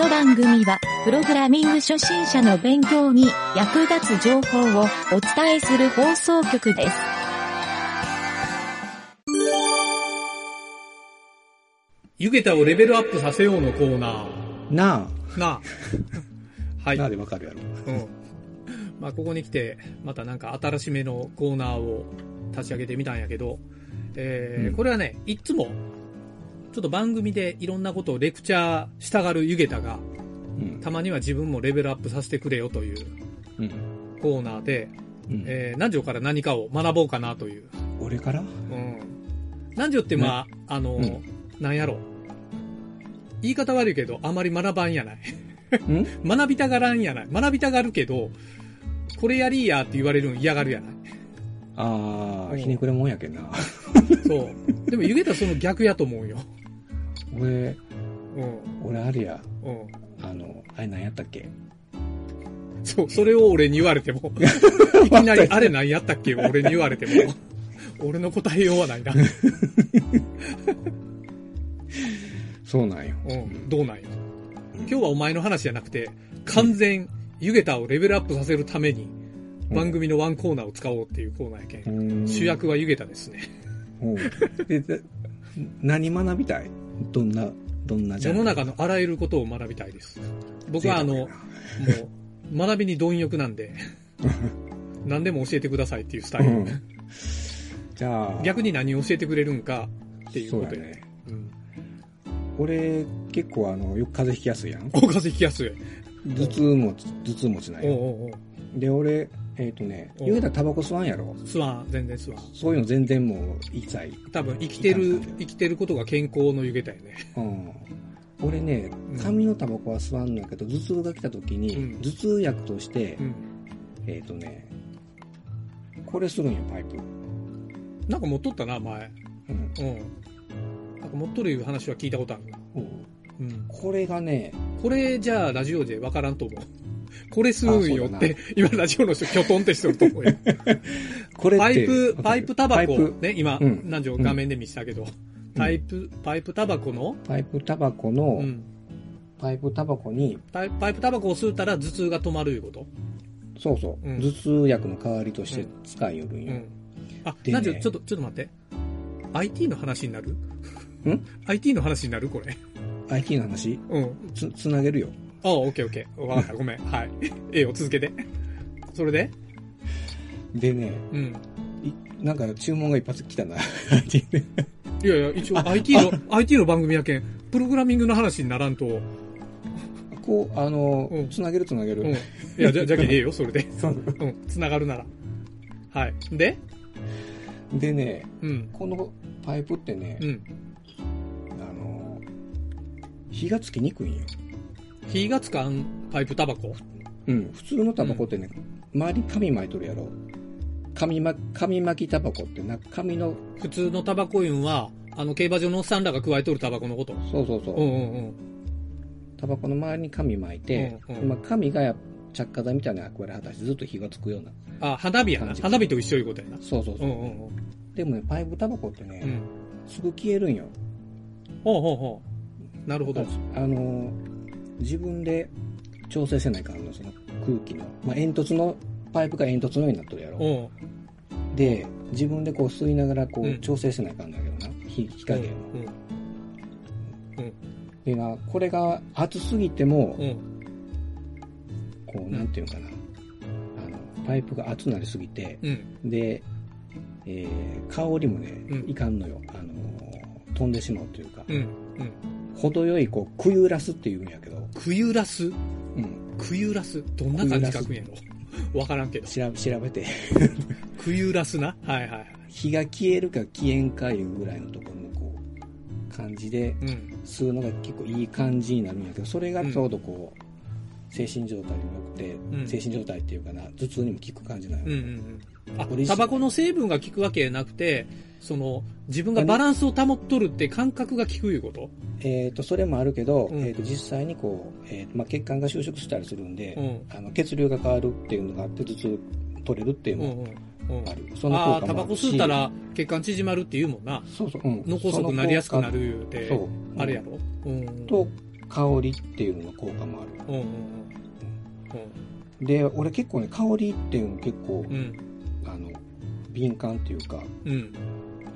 の番組は、プログラミング初心者の勉強に役立つ情報をお伝えする放送局です。ゆげたをレベルアップさせようのコーナなー。なあ。はあ。い。なあでわかるやろ。うん。まあ、ここに来て、またなんか新しめのコーナーを立ち上げてみたんやけど、えーうんこれはね、いつも、ちょっと番組でいろんなことをレクチャーしたがるゆげたが、うん。たまには自分もレベルアップさせてくれよといううん。コーナーで、うんえー南條から何かを学ぼうかなという。俺から？うん。南條ってまあ、あの、うんなんやろ。言い方悪いけど、あまり学ばんやない。ん？学びたがらんやない。学びたがるけど、これやりやって言われるん嫌がるやない。ああ、うんひねくれもんやけんな。そう。でも、ゆげたらその逆やと思うよ。俺、うん。俺あれや、うん。あの、あれ何やったっけ？そう、それを俺に言われても、いきなり、あれ何やったっけ？俺に言われても、俺の答えようはないな。そうなんよ。うん。どうなんよ。今日はお前の話じゃなくて、完全、ゆげたをレベルアップさせるために、番組のワンコーナーを使おうっていうコーナーやけん。うん主役はゆげたですね。何学びたい？どんな、どんな世の中のあらゆることを学びたいです。僕はあの、もう、学びに貪欲なんで、何でも教えてくださいっていうスタイル。うんじゃあ、逆に何を教えてくれるんかっていうことで。ね。うん。俺、結構あの、よく風邪ひきやすいやん。お風邪ひきやすい。頭痛持ち、頭痛持ちないよ。おうおうおうで、俺、えっ、とね、お言うたらタバコ吸わんやろ。吸わん、全然吸わん。そういうの全然もう一切。多分生きてる、生きてることが健康のゆげたよね。うん。俺ねうん、紙のタバコは吸わんのやけど、頭痛が来た時に、うん頭痛薬として、うん。えっ、とね、これするんよ、パイプ。なんか持っとったな、前。うん。うん。なんか持っとるいう話は聞いたことあるな。うんうん。これがね、これじゃあラジオでわからんと思う。これ吸うんよって、今ラジオの人キョトンってしてると思うよ。これ。パイプ、パイプタバコね、今、うん何条画面で見せたけど、パイプ、パイプタバコの、パイプタバコの、うん。パイプタバコに、パイパイプタバコを吸ったら頭痛が止まるいうこと？そうそう、うん頭痛薬の代わりとして使いよるんよ。うん。あ、でね何条、ちょっと、ちょっと待って。IT の話になる？ん ?IT の話になる？これ。IT の話？うん。つ、つなげるよ。ああ、オッケーオッケー。わかった、ごめん。はい。ええよ、続けて。それで？でね、うん。いなんか注文が一発来たな。いやいや、一応 IT の、IT の番組やけん、プログラミングの話にならんと、うん。こう、あの、うんつなげるつなげる。いや、じゃ、じゃけんええよ、それで。そううん。繋がるなら。はい。で？でね、うん。このパイプってね、うん。あの、火がつきにくいんよ。火がつかんパイプタバコ？うん。普通のタバコってね、周りに紙巻いとるやろ。紙ま、紙巻きタバコってな、紙の、普通のタバコ運は、あの、競馬場のおっさんらが加えとるタバコのこと？そうそうそう。うんうんうん。タバコの周りに紙巻いて、うんうんまあ、紙が着火剤みたいなこれ果たしてずっと火がつくような。あ、花火やな。花火と一緒いうことやな。そうそうそうう。んうんうん。でもね、パイプタバコってね、うん。すぐ消えるんよ。ほうほうほう。なるほど。あの、自分で調整せないかんの、その空気の。まあ、煙突の、パイプが煙突のようになっとるやろ。うん。で、自分でこう吸いながらこううん調整せないかんだけどな。火、火加減を。うん。でな、これが熱すぎても、うん。こう、なんていうのかな。あの、パイプが熱くなりすぎて、うん。で、えー香りもね、うんいかんのよ。あのー飛んでしまうというか。程よい、こう、くゆらすっていうんやけど、くゆらすうん。くゆらすどんな感じ書くんやろわからんけど。調べ、調べて、くゆらすな？はいはいはい。火が消えるか消えんかいうぐらいのところの、こう、感じで、うん。吸うのが結構いい感じになるんやけど、それがちょうどこう、精神状態にも良くて、うん精神状態っていうかな、頭痛にも効く感じなのよ。うんうんタバコの成分が効くわけなくて、その、自分がバランスを保っとるって感覚が効くいうこと？えっ、と、それもあるけど、うんえっ、と、実際にこう、えーとまあ、血管が収縮したりするんで、うんあの血流が変わるっていうのがあって、頭痛取れるっていうのうんうん。うんもある。その効果もあるタバコ吸ったら血管縮まるって言うもんな。そうそう、うん。脳梗塞になりやすくなる言うて、そう。あれやろ？うん。と、香りっていうのの効果もある。うんうんで、俺結構ね、香りっていうの結構、うん。うん。あの、敏感っていうか、うん。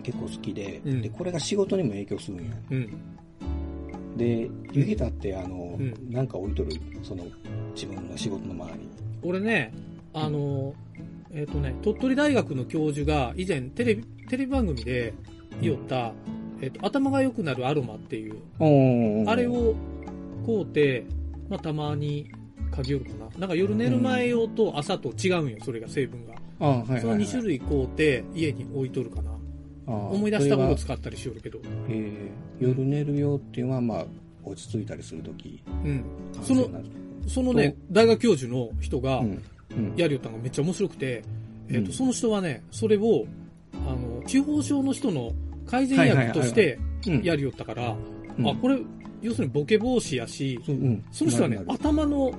結構好きで、うんで、これが仕事にも影響するんよ。うん。で、湯気だって、あの、うんなんか置いとる、その、自分の仕事の周りに。俺ね、あの、えっ、とね、鳥取大学の教授が以前テレビ、テレビ番組で言おった、えっ、と、頭が良くなるアロマっていう、おあれ、を買うて、まあ、たまに嗅ぎよるかな？なんか夜寝る前用と朝と違うんよ、それが成分が。あはいはい、はい。その2種類買うて家に置いとるかな。あ思い出したことそれは使ったりしよるけど。えー夜寝るよっていうのは、まあ、落ち着いたりするとき。うん。その、そのね、大学教授の人がうん。うん。やりよったのがめっちゃ面白くて、えっ、と、うんその人はね、それを、あの、地方症の人の改善薬としてうんやりよったから、うんあ、これ、要するにボケ防止やし、そううん。その人はね頭の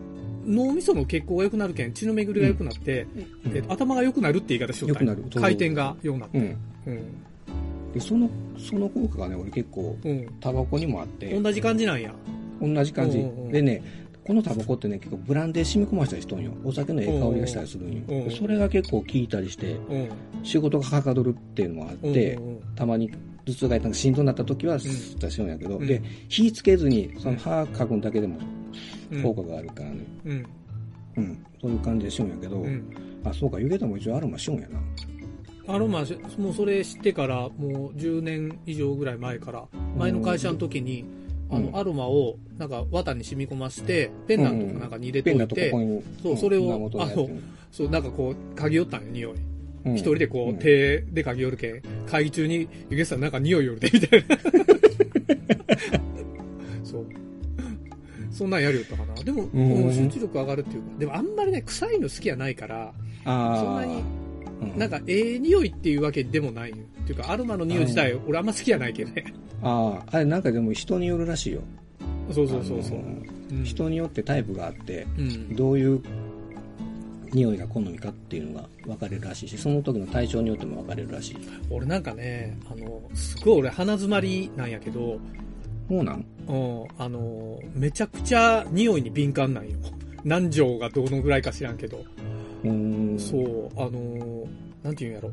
脳みその血行が良くなるけん、血の巡りが良くなって、うんえっと頭が良くなるって言い方しよったんよ回転が良くなって。うん。うん。で、その、その効果がね、俺結構、うん。タバコにもあって、同じ感じなんや。同じ感じ。でね、このタバコってね、結構ブランデー染み込ましたりしとんよ。お酒のええ香りがしたりするんよ。うんうんでそれが結構効いたりして、うん。仕事がはかどるっていうのもあって、たまに頭痛がなんかしんどになった時は吸ったりしようんやけど、うんで、火つけずに、その歯かくんだけでもうん。効果があるからね。うん。うん。そういう感じでしようんやけど、うん。あ、そうか、湯気たも一応アロマしようんやな。アロマ、もうそれ知ってから、もう10年以上ぐらい前から、前の会社の時に、あの、うんアロマを、なんか、綿に染み込まして、ペンダントかなんかに入れておいて、ントここに。そうそれを胸元にやってるそう、なんかこう、嗅ぎ寄ったんよ、匂い。うん一人でこう、うん手で嗅ぎ寄るけん、会議中に、ゆげさんなんか匂い寄るで、みたいな。そう。そんなんやるよったかな。でも、うんうん集中力上がるっていうか、でもあんまりね、臭いの好きはないから、そんなに、うんなんか、ええ匂いっていうわけでもないよ。っていうか、アロマの匂い自体、俺あんま好きじゃないけどね。ああ、あれなんかでも人によるらしいよ。そうそうそうそう人によってタイプがあって、うん。どういう匂いが好みかっていうのが分かれるらしいし、その時の体調によっても分かれるらしい。俺なんかね、あの、すごい俺鼻詰まりなんやけど、そうなん？うん、あの、めちゃくちゃ匂いに敏感なんよ。何錠がどのぐらいか知らんけど。うーん。そう、あの、なんていうんやろ。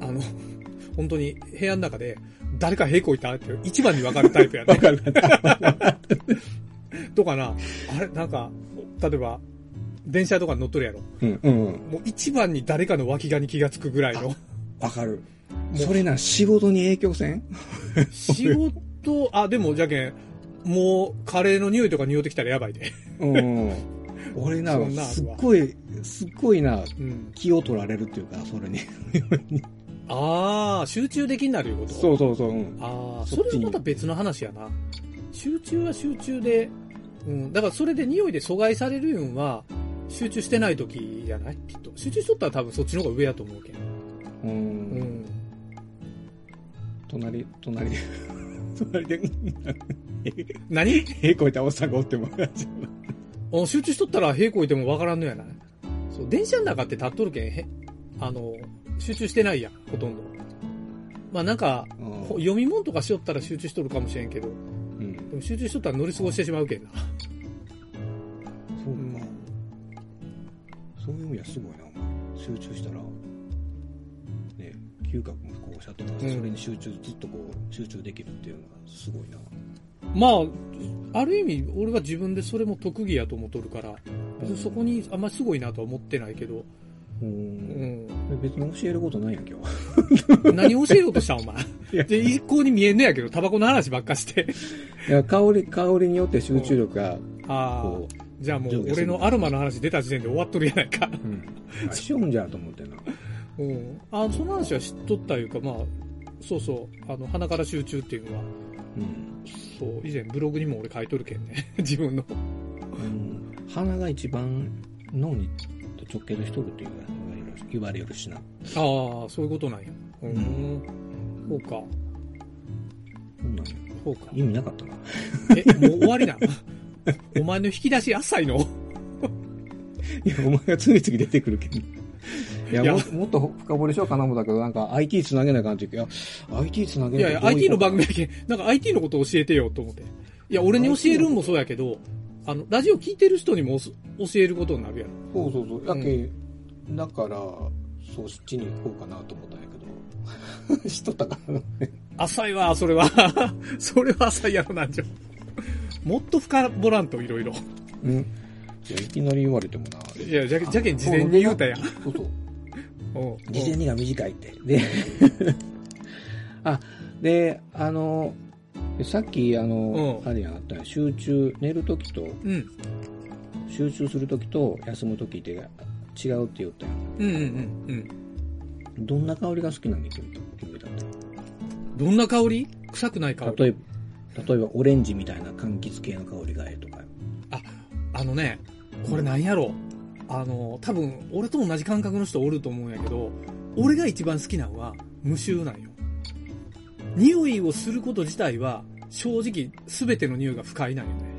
あの、本当に部屋の中で、誰か屁こいたって一番に分かるタイプやね。分かる。とかな、あれ、なんか、例えば、電車とかに乗っとるやろ。うん、うんうん。もう一番に誰かの脇がに気がつくぐらいの。分かる。うそれな、仕事に影響せん？仕事、あ、でも、じゃけん、もう、カレーの匂いとか匂ってきたらやばいで。うん。俺な すっごい、すっごいな、うん。気を取られるっていうか、それに。ああ、集中できになるいうこと？そうそうそう。うんああ、それはまた別の話やな。集中は集中で、うん、だからそれで匂いで阻害されるんは、集中してない時じゃない？きっと。集中しとったら多分そっちの方が上やと思うけん。う。うんん。隣、隣で、隣で、何？へこいたおっさんがおっても、あ集中しとったら平行いてもわからんのやないそう、電車の中って立っとるけん、へ、あの、集中してないやん、ほとんど。まあなんか、ほ読み物とかしよったら集中しとるかもしれんけど、うん。でも集中しとったら乗り過ごしてしまうけんな。そううんか。そういう意味ではすごいな、集中したら、ね、嗅覚もこうおっしゃってたうんそれに集中、ずっとこう、集中できるっていうのがすごいな。まあ、ある意味、俺は自分でそれも特技やと思っとるから、そこにあんまりすごいなとは思ってないけど、う。うんん。別に教えることないやん、今日。何教えようとしたんお前？で、一向に見えんねやけど、タバコの話ばっかして。いや、香り、香りによって集中力が、あこあ、じゃあもう俺のアロマの話出た時点で終わっとるやないか。う、うん。しようんじゃと思ってな。うん。あその話は知っとったいうか、まあ、そうそう、あの、鼻から集中っていうのは、うん。そう、以前ブログにも俺書いとるけんね。自分の。うん、鼻が一番脳にと直結しとるっていう言われるしな。ああ、そういうことなんや。うん。うんそうか。そんなんやそうか。意味なかったな。え、もう終わりな。お前の引き出し浅いの？いや、お前が次々出てくるけど。いやも、もっと深掘りしようかな思ったけど、なんか IT つなげない感じいや、IT つなげいやいや、IT の番組やけん、なんか IT のこと教えてよと思って。いや、俺に教えるんもそうやけど、あの、ラジオ聞いてる人にも教えることになるやろ。そうそうそう。やけ、だから、そっちに行こうかなと思ったんやけど、知っとったからね。浅いわ、それは。それは浅いやろなんじゃ。もっと深掘らんと、いろいろ。うん。じゃあいきなり言われてもな。いや、じゃけじゃけん事前に言うたやん。そうそう。事前にが短いって。で、あ、で、あの、さっき、あの、うんあれやあった集中、寝るときと、うん。集中するときと休むときって違うって言ったやん。うんうんうんうん。どんな香りが好きなんで君と、君だって。どんな香り？臭くない香り例えば、例えばオレンジみたいな柑橘系の香りがええとか。あのね、これなんやろ？あの、多分、俺と同じ感覚の人おると思うんやけど、俺が一番好きなのは無臭なんよ。匂いをすること自体は、正直、すべての匂いが不快なんよね。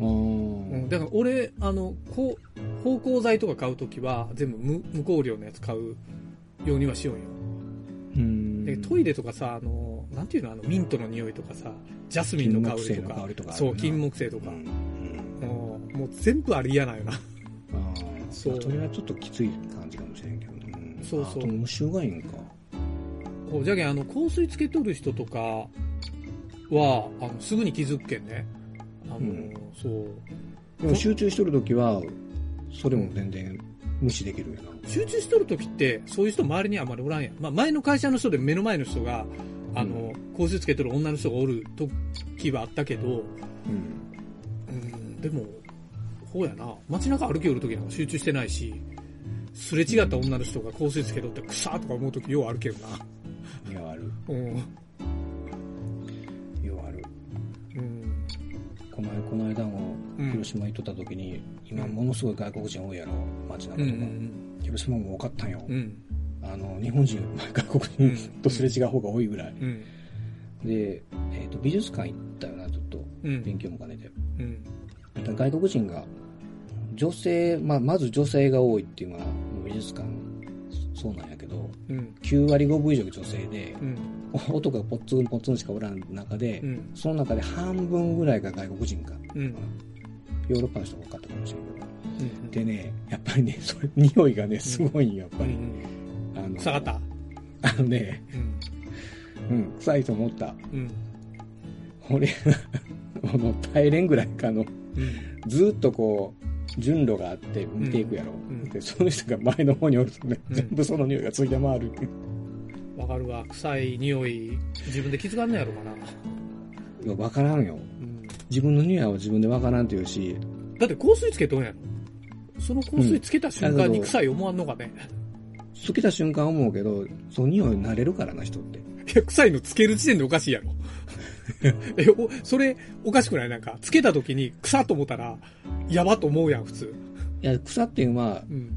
うん、だから俺、あの、こう、芳香剤とか買うときは、全部無無香料のやつ買うようにはしようよ。うん。で、トイレとかさ、あの、なんていうの、あの、ミントの匂いとかさ、ジャスミンの香りとかとかそう、金木犀とかう、ん。もう全部あれ嫌なんよな。それはちょっときつい感じかもしれんけどね。んそうそう無臭がいいんか。こうじゃけんあの香水つけとる人とかはあのすぐに気づくけんねあの、うんそうでも集中しとるときは、それも全然無視できるよな。集中しとる時ってそういう人周りにあまりおらんやん、まあ、前の会社の人で目の前の人があの、香水つけとる女の人がおる時はあったけど、うん。うん、でもほうやな街中歩きよる時なんか集中してないしすれ違った女の人が香水つけとってくさーとか思う時ようあるけどないや、ある。うんようある。うんこのこの間もうん広島行っとった時に、今ものすごい外国人多いやろ、街中うんうとか。ん広島も多かったんよ。うんあの、日本人、外国人とすれ違う方が多いぐらい。うんで、えっ、と、美術館行ったよな、ずっと。うん勉強も兼ねて。うん外国人が、女性、まあ、まず女性が多いっていうのは、もう美術館、そうなんやけど、うん。9割5分以上が女性で、うん。男がポツンポツンしかおらん中で、うん。その中で半分ぐらいが外国人か。うん。ヨーロッパの人が多かったかもしれんけど。うん。でね、やっぱりね、それ、匂いがね、すごいやっぱり。うんあの臭かった？あのね、うん。うん、臭いと思った。うん。俺、あの、耐えれんぐらいかの、うん。ずーっとこう、順路があって見ていくやろ。うん。うんで、その人が前の方におる。とね、うん。全部その匂いがついて回る。わかるわ。臭い匂い自分で気づかんのやろかな、いや、わからんよ。うん、自分の匂いは自分でわからんっていうし、だって香水つけとんやろその香水つけた瞬間に臭い思わんのかね、つけた瞬間思うけど、その匂い慣れるからな、人って。いや臭いのつける時点でおかしいやろ えおそれおかしくない？なんかつけた時に臭と思ったらやばと思うやん普通。いや、草っていうのは、うん。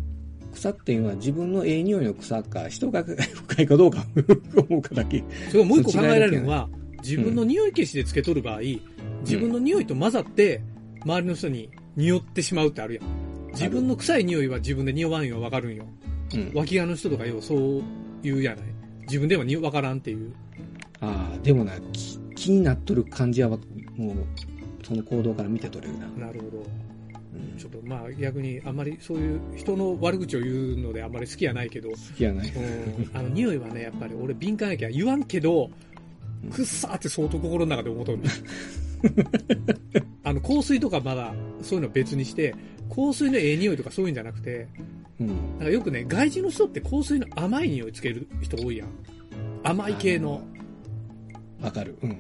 草っていうのは自分のええ匂いの草か、人が深いかどうか 思うかだけ。それもう一個考えられるのは自分の匂い消しでつけとる場合自分の匂いと混ざって周りの人に匂ってしまうってあるやん。自分の臭い匂いは自分で匂わんよわかるんよ。うん。脇側の人とかようそう言うやない。自分ではにわからんっていう。ああ、でもな、気気になっとる感じは、もう、その行動から見て取れるな。なるほどうんちょっとまあ逆にあんまりそういう人の悪口を言うのであんまり好きやないけど、好きやない。うん、あの匂いはねやっぱり俺敏感やけん言わんけどくっさーって相当心の中で思うとんねんあの香水とかまだそういうの別にして香水のええ匂いとかそういうんじゃなくてうん。なんかよくね外人の人って香水の甘い匂いつける人多いやん甘い系のあ。わかる。うん。うん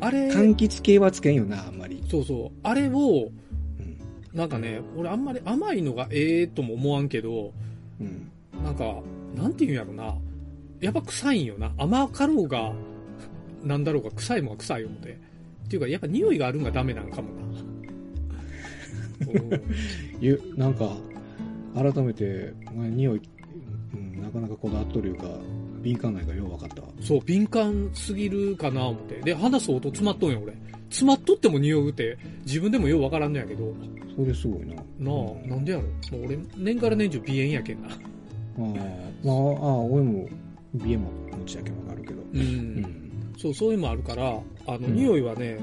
あれ柑橘系はつけんよな、あんまり。そうそうあれをうん。なんかね俺あんまり甘いのがええとも思わんけどうん。なんか、なんていうんやろな。やっぱ臭いんよな。甘かろうが、なんだろうが臭いもんは臭い思て。っていうか、やっぱ匂いがあるんがダメなんかもな。うんゆ、なんか、改めて、お前匂い、うん、なかなかこだわっとるいうか、敏感ないからよう分かったわ。そう、敏感すぎるかな思って。で、鼻相当詰まっとんよ、俺。詰まっとっても匂うって、自分でもようわからんのやけど。それすごいな。なあ、なんでやろ。もう俺、年から年中鼻炎やけんな。ああ、まあ、ああ、俺も、鼻炎も持ちやけんわかるけど。う。うんん。そう、そういうのもあるから、あの、うん匂いはね、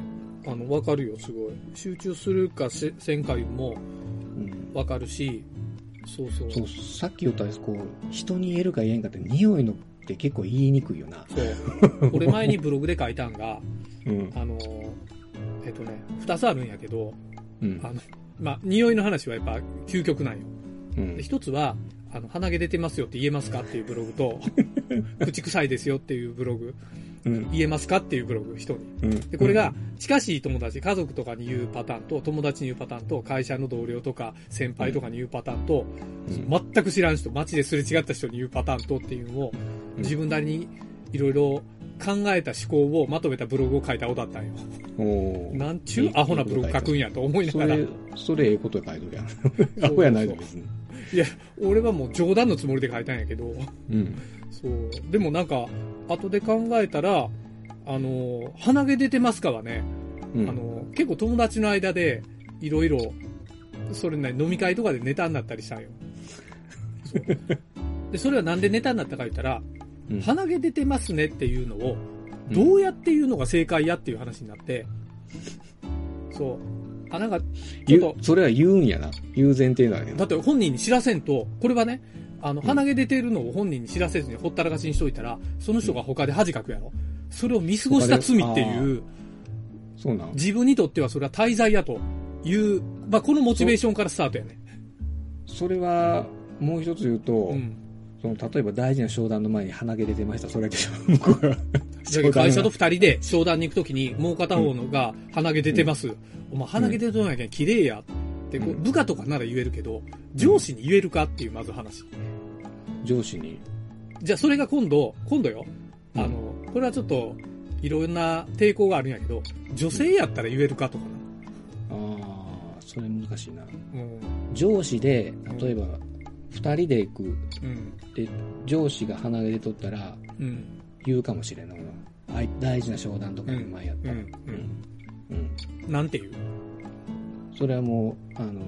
あの、わかるよ、すごい。集中するかせせんかいうのもうん。わかるし、そうそう。そう、さっき言ったこう、人に言えるか言えんかって匂いのって結構言いにくいよな。そう。俺前にブログで書いたんが、うん。あの、えっとね、二つあるんやけど、うんあ。の、まあ、匂いの話はやっぱ究極なんよ。うんつは、あの、鼻毛出てますよって言えますかっていうブログと、口臭いですよっていうブログ、うん。言えますかっていうブログ、人に。うん。で、これが、近しい友達、家族とかに言うパターンと、友達に言うパターンと、会社の同僚とか、先輩とかに言うパターンと、うん、全く知らん人、街ですれ違った人に言うパターンとっていうのを、うん自分なりにいろいろ考えた思考をまとめたブログを書いたおだったんよ。なんちゅうアホなブログ書くんやと思いながら。それ、それええこと書いとるやん。アホやないの別に。いや、俺はもう冗談のつもりで書いたんやけど、うん。そう。でもなんか、後で考えたら、あの、鼻毛出てますかはね、うん。あの、結構友達の間で、いろいろ、それなり飲み会とかでネタになったりしたんよ。そ うで、それはなんでネタになったか言ったら、うん、鼻毛出てますねっていうのを、どうやって言うのが正解やっていう話になって、そう。あ、なんか、ちょっとそれは言うんやな。言う前提なんやな。だって本人に知らせんと、これはね、あの、うん鼻毛出てるのを本人に知らせずにほったらかしにしといたら、その人が他で恥かくやろ。それを見過ごした罪っていう、そうなん。自分にとってはそれは滞在やという、まあ、このモチベーションからスタートやね。それは、もう一つ言うと、うん。その例えば大事な商談の前に鼻毛出てました。それでしょ。向こう会社と二人で商談に行くときに、もう片方のが鼻毛出てます。お前鼻毛出てなきゃ綺麗やって、部下とかなら言えるけど、上司に言えるかっていうまず話。上司に。じゃあそれが今度、今度よ。うんあの、これはちょっと、いろんな抵抗があるんやけど、女性やったら言えるかとかな。ああ、それ難しいな。うん。上司で、例えば、二人で行く。うん。で、上司が鼻毛で取ったら、うん。言うかもしれんのあい大事な商談とかの前やったら。うんうんうんなんていう？それはもう、あの、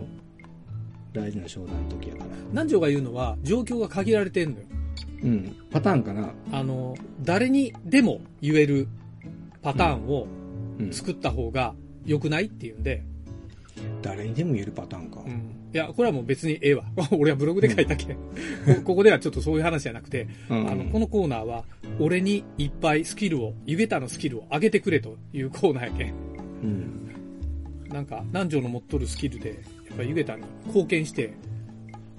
大事な商談の時やから。南條が言うのは、状況が限られてんのよ。うん。パターンかな。あの、誰にでも言えるパターンをうん。作った方が良くないっていうんで、誰にでも言えるパターンか。うん。いや、これはもう別にええわ。俺はブログで書いたけん。こここではちょっとそういう話じゃなくて、うんあの、このコーナーは、俺にいっぱいスキルを、湯桁のスキルを上げてくれというコーナーやけん。うん。なんか、南條の持っとるスキルで、やっぱり湯桁に貢献して、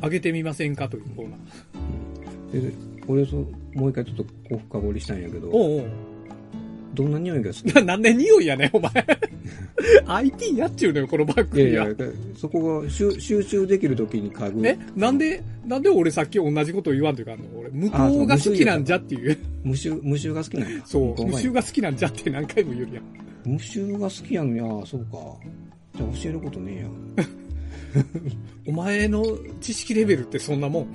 上げてみませんかというコーナー。で、俺そ、もう一回ちょっとこう深掘りしたんやけど、おうおうどんな匂いが好き ななんで匂いやねん、お前。IT やっちゅうのよ、このバッグ。いやいや、そこが集集中できる時に嗅ぐ。え？なんで、なんで俺さっき同じこと言わんといかんの？俺、向こうが好きなんじゃっていう。無臭、無臭が好きなんだ。そう、無臭が好きなんじゃって何回も言うやん。無臭が好きやのに、ああ、そうか。じゃあ教えることねえや。お前の知識レベルってそんなもん。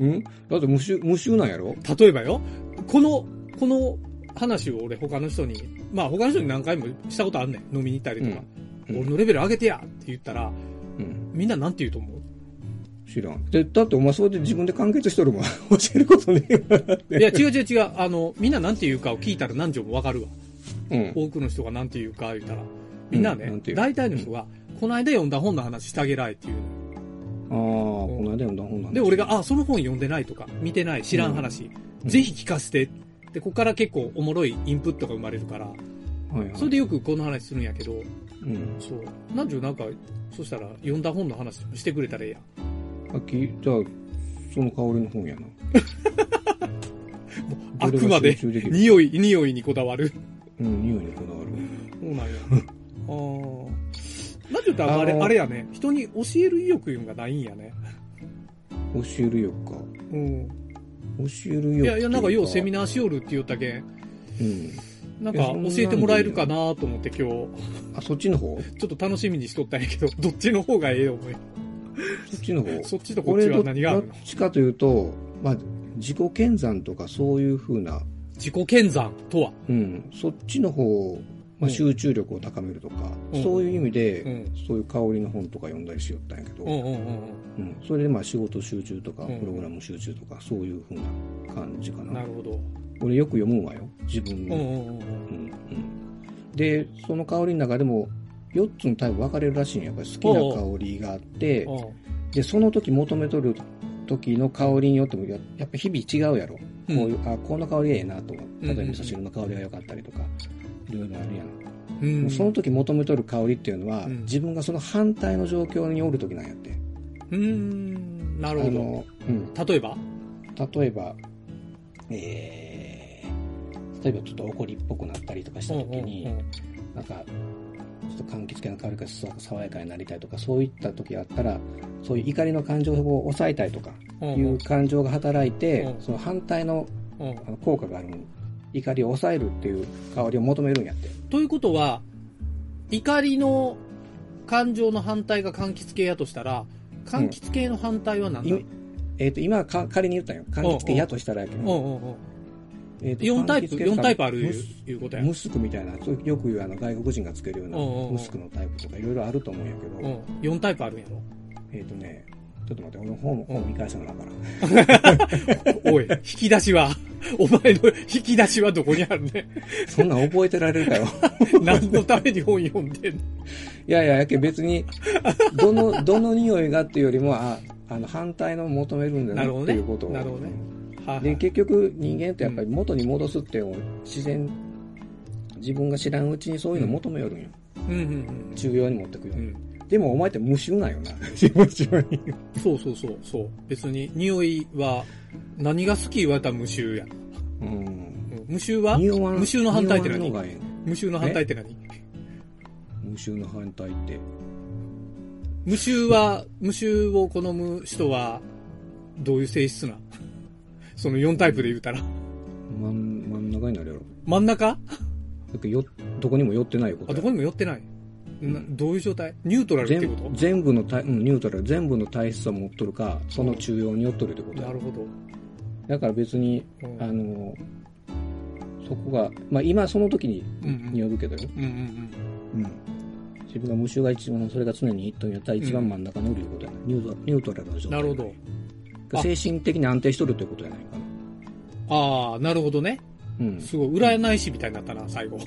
うん？だって無臭、無臭なんやろ？例えばよ、この、この話を俺他の人に、まあ他の人に何回もしたことあんねん。飲みに行ったりとか。うん俺のレベル上げてやって言ったら、うん。みんななんて言うと思う？知らん。で、だってお前それで自分で完結しとるもん。教えることねえ。いや、違う違う違う。あの、みんななんて言うかを聞いたら何条もわかるわ。うん。多くの人がなんて言うか言ったら。みんなねうん大体の人が、この間読んだ本の話してあげられっていうのああ、この間読んだ本なんだで、俺が、あ、その本読んでないとか、見てない、知らん話、うんぜひ聞かせて。で、ここから結構おもろいインプットが生まれるから、はいはい。それでよくこの話するんやけど、うん。そう。なんじゅうなんか、そしたら読んだ本の話してくれたらええやん。あき、じゃあ、その香りの本やな。あくまで匂い、匂いにこだわる。うん、匂いにこだわる。そうなんや。あー。なんて言ったらあれ、あれやね。人に教える意欲いうのがないんやね。教えるよか。うん。教えるよ。いやいや、なんかようセミナナーしよるって言ったけん、うん。なんか教えてもらえるかなと思って今日、あ、そっちの方？ちょっと楽しみにしとったんやけど、どっちの方がええ思い。そっちの方？そっちとこっちは何があるの？どっちかというと、まあ、自己検算とかそういうふうな、自己検算とは？うん、そっちの方、まあ、うん。集中力を高めるとか、うん。そういう意味で、うん。そういう香りの本とか読んだりしよったんやけど、うんうんうんうん。うんそれでまあ仕事集中とか、うんプログラム集中とか、そういうふうな感じかな。なるほど。俺よく読むんわよ、自分の。うんうんで、その香りの中でも、4つのタイプ分かれるらしいんや。やっぱり好きな香りがあって、うんで、その時求めとる時の香りによってもや、やっぱ日々違うやろ。うんこういう、あ、この香りがええなと思う。例えば味噌汁の香りが良かったりとか、いろいろあるやん。うんその時求めとる香りっていうのは、うん自分がその反対の状況におる時なんやって。うーん、なるほど。あの、うん。例えば？例えば、えー、例えばちょっと怒りっぽくなったりとかした時に、なんか、ちょっと柑橘系の香りがさ爽やかになりたいとか、そういった時があったら、そういう怒りの感情を抑えたいとか、うんうんいう感情が働いて、うんその反対のうんあの効果がある怒りを抑えるっていう香りを求めるんやって。ということは、怒りの感情の反対が柑橘系やとしたら、柑橘系の反対は何だ、いえっ、と、今はか仮に言ったんよ。柑橘系やとしたらやけど、うんうんうん。えーと4タイプ、柑橘系とか四タイプある？ムいうことや。ムスクみたいな、よく言うあの外国人がつけるようなうんうんうんムスクのタイプとかいろいろあると思うんやけど、うん。4タイプあるんやろ？えっ、とね、ちょっと待って、俺の本、本見返さなあからん。おい、引き出しは、お前の引き出しはどこにあるね？そんなん覚えてられるかよ。何のために本読んでんの？いやいや、やけ別に、どの、どの匂いがっていうよりも、あ、あの、反対の求めるんだなっていうことを。なるほどねはいで、結局人間ってやっぱり元に戻すっていう自然、自分が知らんうちにそういうの求めよるんよ。うんうん中央に持ってくよ。うん。でもお前って無臭なんよな。自分中に。そうそうそう、そう。別に、匂いは、何が好き言われたら無臭や。うん。うん無臭は無臭の反対って何？無臭の反対って何？無臭の反対って。無臭は、無臭を好む人は、どういう性質な？んその4タイプで言うたら。真ん中になるやろ。真ん中？どこにも寄ってないことあ、やどこにも寄ってない。などういう状態？ニュートラルって全こと？全部の体、うん、ニュートラル、全部の体質を持っとるか、その中央に寄っとるってことやなるほど。だから別に、うんあの、そこが、まあ今その時にうんうんによるけどよ。うんうんうん。自分が無臭が一番、それが常に一とんやったら一番真ん中におるいうことやな。ニュートニュートラルの状態。なるほど。あ精神的に安定しとるってことやないかな。ああ、なるほどね。うん。いすごい、占い師みたいになったな、最後。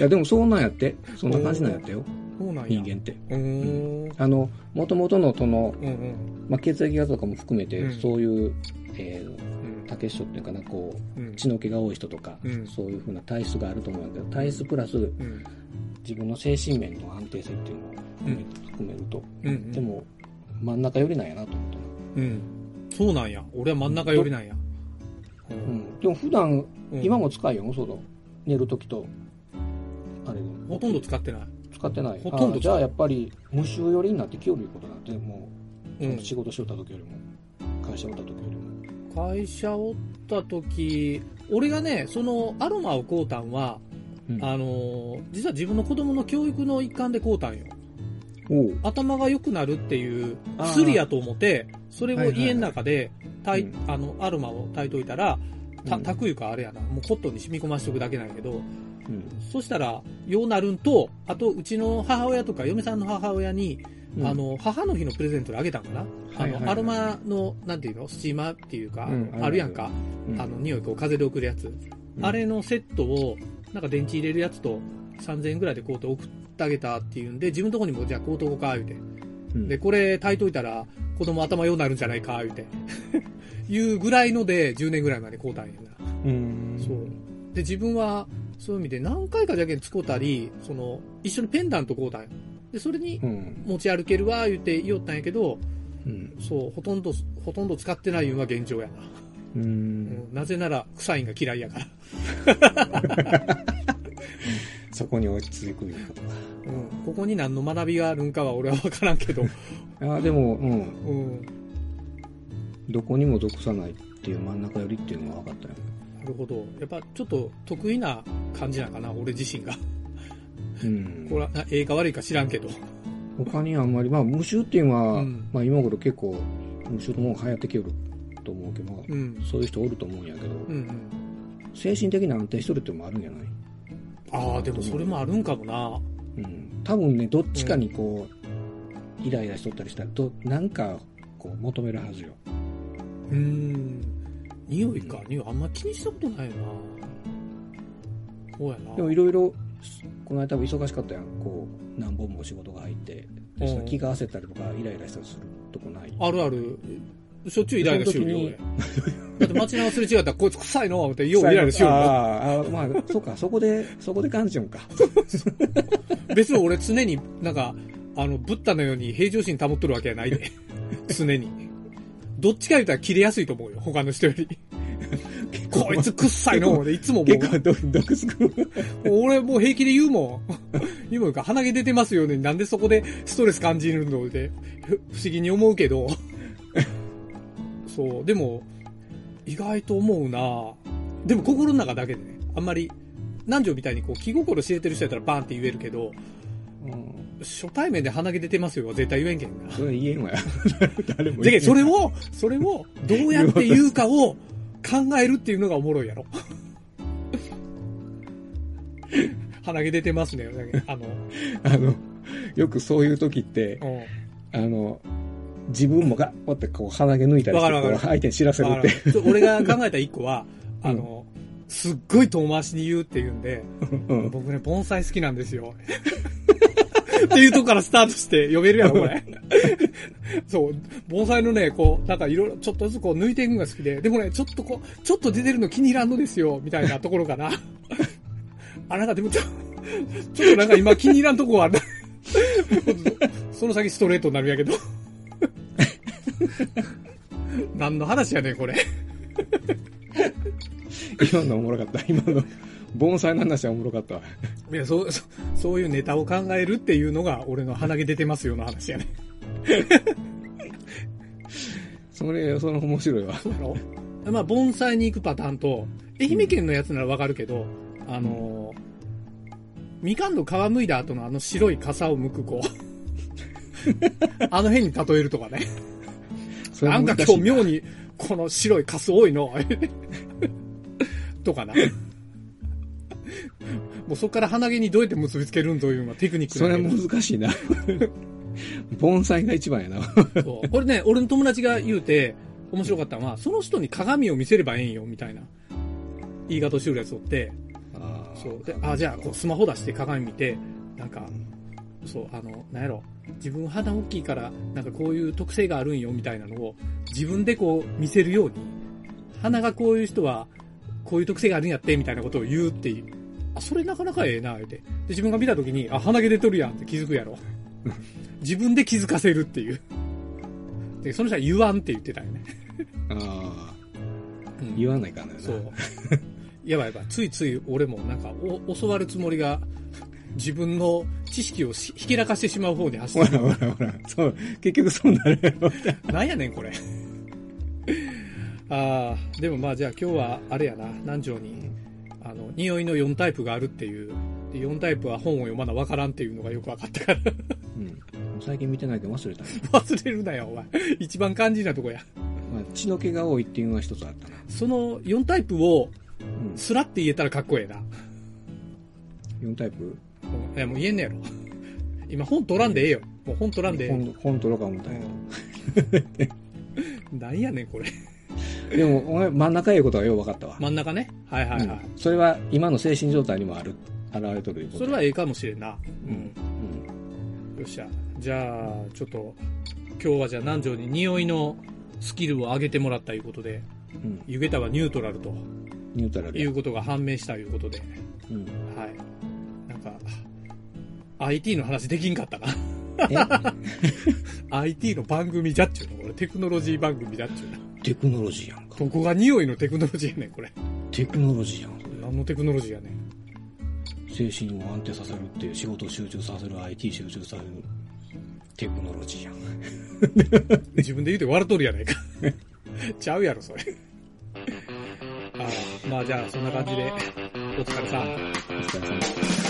やでもそうなんやって。そんな感じなんやったよ。そうなんや。人間って。うーん。あの、元々のその、うんうん。まあ、血液型とかも含めて、うんそういう、えー、うん竹師匠っていうかな、こう、うん血の気が多い人とか、うんそういうふうな体質があると思うんだけど、体質プラスうん。自分の精神面の安定性っていうのを含め,、ると、うん。でも、真ん中寄りなんやなと思ったな。うん。そうなんや。俺は真ん中寄りなんや。う。うんん。でも普段、うん今も使いよ、その、寝るときと、あれほとんど使ってない。使ってない。ほとんどじゃあやっぱり、無臭寄りになってきよるいうことなんて、もう、うん仕事しよった時よりも、会社おった時よりも。会社おった時、俺がね、そのアロマを買うたんは、うんあのー実は自分の子供の教育の一環で買うたんよ。頭が良くなるっていう薬やと思って、それをはいはいはい家の中で、炊いうんあの、アロマを炊いといたら、たうん炊くいうかあれやな、もうコットンに染み込ましとくだけなんやけど、うん。そしたら、ようなるんと、あと、うちの母親とか、嫁さんの母親に、うん。あ、の、母の日のプレゼントであげたんかな、あの、はいはいはい。アロマの、なんていうのスチーマーっていうか、うんあるやんか。うん。あの、匂いこう風で送るやつ。うん。あれのセットを、なんか電池入れるやつと、3000円ぐらいでこうと送ってあげたっていうんで、自分のとこにも、じゃあこうとこうか、言うて。うん。で、これ炊いといたら、子供頭良くなるんじゃないか、言うて。いうぐらいので、10年ぐらいまで買うたんやな。うん。そう。で、自分は、そういう意味で何回かじゃけん使うたり、その、一緒にペンダント買うたんや。で、それにうん。持ち歩けるわ、言って言おったんやけど、うん。そう、ほとんど、ほとんど使ってないのは現状やな。う。うんん、なぜなら、臭いんが嫌いやから。そこに落ち着くいうことか。うん、ここに何の学びがあるんかは俺は分からんけど、ああ、でも、うん。うん、どこにも属さないっていう真ん中寄りっていうのは分かったよ。なるほど。やっぱちょっと得意な感じなんかな、俺自身が。うん。これは、ええか悪いか知らんけど。他にあんまり、まあ、無臭っていうのは、うんまあ今頃結構、無臭のもん流行ってきよると思うけど、うん。そういう人おると思うんやけど、うんうん。精神的に安定しとるっていうのもあるんじゃない？ああ、でもそれもあるんかもな。うん。多分ね、どっちかにこう、イライラしとったりしたら、ど、なんか、こう、求めるはずよ。うーん。匂いか、匂いあんま気にしたことないよな。そうやな。でもいろいろ、この間多分忙しかったやん。こう、何本も仕事が入って。気が焦ったりとか、イライラしたりするとこない。あるある。しょっちゅうイライラしよるよ。だって街中すれ違ったら、こいつ臭いの思って、ようイライラしよるよ。あーあー、まあ、そうか、そこで、そこで感じるんか。別に俺常になんか、あの、ブッダのように平常心保っとるわけやないで。常に。どっちか言ったら切れやすいと思うよ、他の人より。こいつ臭いの思って、いつも思う結構毒。俺もう平気で言うもん。言うもんか、鼻毛出てますよね。なんでそこでストレス感じるので、ふ不思議に思うけど。そう、でも、意外と思うなでも心の中だけでね、あんまり、南條みたいにこう気心知れてる人やったらバーンって言えるけど、うん。初対面で鼻毛出てますよは絶対言えんけんな。それ言えんわよ。誰も言えんそれを、それをどうやって言うかを考えるっていうのがおもろいやろ。鼻毛出てますね。あの、あの、よくそういう時って、うん。あの、自分もが、こうやってこう鼻毛抜いたりして、相手に知らせるって。俺が考えた一個は、あの、すっごい遠回しに言うっていうんで、うん僕ね、盆栽好きなんですよ。っていうとこからスタートして読めるやろ、これ。そう、盆栽のね、こう、なんかいろいろちょっとずつこう抜いていくのが好きで、でもね、ちょっとこう、ちょっと出てるの気に入らんのですよ、みたいなところかな。あ、なんかでもちょ、ちょっとなんか今気に入らんとこはある。その先ストレートになるんやけど。何の話やねん、これ。今のおもろかった。今の、盆栽の話はおもろかったわ。いや、そう、そそういうネタを考えるっていうのが、俺の鼻毛出てますよの話やね。それ、その面白いわ。まあ、盆栽に行くパターンと、愛媛県のやつならわかるけど、あのーみかんの皮剥いだ後のあの白い傘を剥く子。あの辺に例えるとかね。なんか今日妙に、この白いカス多いの。とかな。もうそこから鼻毛にどうやって結びつけるんというのがテクニックそれなんだけど難しいな。盆栽が一番やな。そうこれね、俺の友達が言うて、面白かったのは、その人に鏡を見せればええんよ、みたいな。言い方をしてるやつおって、あーそう。で、あ、じゃあ、こう、スマホ出して鏡見て、なんか、そう、あの、なんやろ、自分肌大きいから、なんかこういう特性があるんよ、みたいなのを、自分でこう、見せるように、鼻がこういう人は、こういう特性があるんやって、みたいなことを言うっていう。あ、それなかなかええな、言うて。で、自分が見たときに、あ、鼻毛出とるやんって気づくやろ。自分で気づかせるっていう。で、その人は言わんって言ってたよね。あうんー、言わないかんだよな。そう。やばいやばい。ついつい俺もなんかお教わるつもりが、自分の知識をしひけらかしてしまう方に走ほらってる。ほらほら。そう、結局そうなる。なんやねん、これ。ああ、でもまあじゃあ今日はあれやな、南條に、あの、匂いの4タイプがあるっていう。で4タイプは本を読まなわからんっていうのがよくわかったから。うん。最近見てないけど忘れたね。忘れるなよ、お前。一番肝心なとこや。まあ、血の気が多いっていうのは一つあったな。その4タイプを、うん。スラって言えたらかっこええな。4タイプ？うんいや、もう言えんねやろ。今本取らんでええよ。もう本取らんでええよ。本、本取ろうか思ったんや なんやねん、これ。でも、お前真ん中いうことはよう分かったわ。真ん中ね。はいはいはい。うんそれは今の精神状態にもある、現れとるいうこと。それはええかもしれんな。ううんん。よっしゃ。じゃあ、ちょっと、今日はじゃあ南條に匂いのスキルを上げてもらったいうことで、うん。うん。湯桁はニュートラルとニュートラルやいうことが判明したいうことで、うん。はい。なんか、IT の話できんかったな。え？IT の番組じゃっちゅうのこれ、テクノロジー番組じゃっちゅうな。テクノロジーやんか。どこが匂いのテクノロジーやねん、これ。テクノロジーやん。何のテクノロジーやねん。精神を安定させるって仕事を集中させる IT 集中させるテクノロジーやん。自分で言うて笑っとるやないか。ちゃうやろ、それ。ああまあじゃあ、そんな感じで、お疲れさん。お疲れ様で